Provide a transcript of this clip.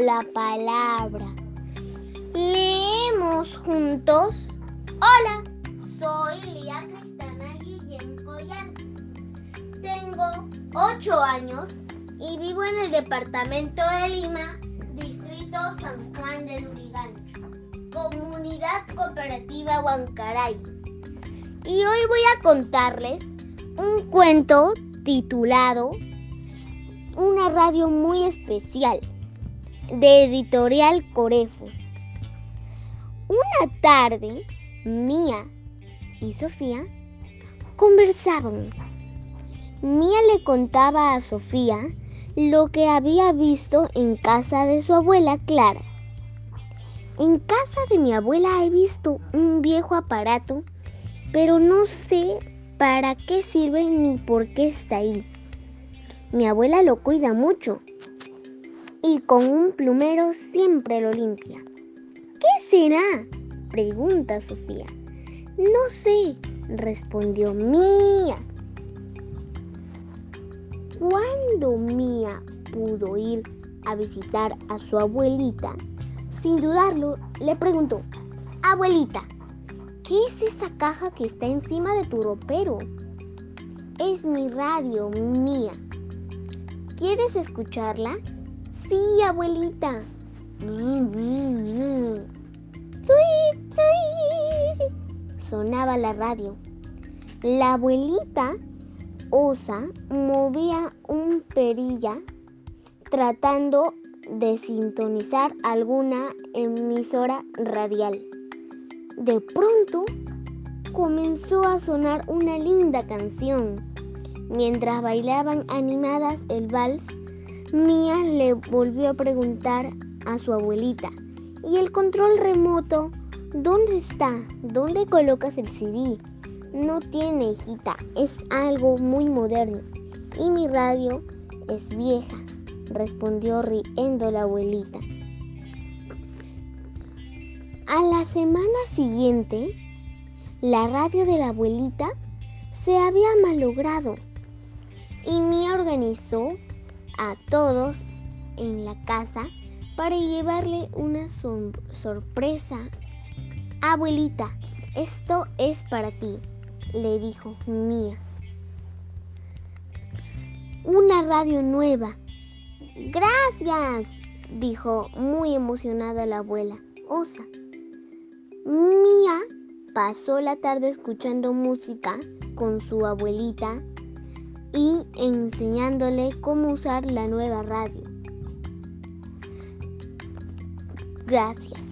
la palabra. Leemos juntos. Hola, soy Lía Cristana Guillén Collán. Tengo 8 años y vivo en el departamento de Lima, distrito San Juan del Urigancho, comunidad cooperativa Huancaray. Y hoy voy a contarles un cuento titulado Una radio muy especial de editorial Corefo. Una tarde, Mía y Sofía conversaban. Mía le contaba a Sofía lo que había visto en casa de su abuela Clara. En casa de mi abuela he visto un viejo aparato, pero no sé para qué sirve ni por qué está ahí. Mi abuela lo cuida mucho y con un plumero siempre lo limpia. ¿Qué será? pregunta Sofía. No sé, respondió Mía. Cuando Mía pudo ir a visitar a su abuelita, sin dudarlo, le preguntó, Abuelita, ¿Qué es esa caja que está encima de tu ropero? Es mi radio mía. ¿Quieres escucharla? Sí, abuelita. Sonaba la radio. La abuelita osa movía un perilla tratando de sintonizar alguna emisora radial. De pronto comenzó a sonar una linda canción. Mientras bailaban animadas el vals, Mía le volvió a preguntar a su abuelita, ¿y el control remoto? ¿Dónde está? ¿Dónde colocas el CD? No tiene, hijita, es algo muy moderno. Y mi radio es vieja, respondió riendo la abuelita. A la semana siguiente, la radio de la abuelita se había malogrado y Mía organizó a todos en la casa para llevarle una sorpresa. Abuelita, esto es para ti, le dijo Mía. Una radio nueva. Gracias, dijo muy emocionada la abuela. Osa. Mía pasó la tarde escuchando música con su abuelita y enseñándole cómo usar la nueva radio. Gracias.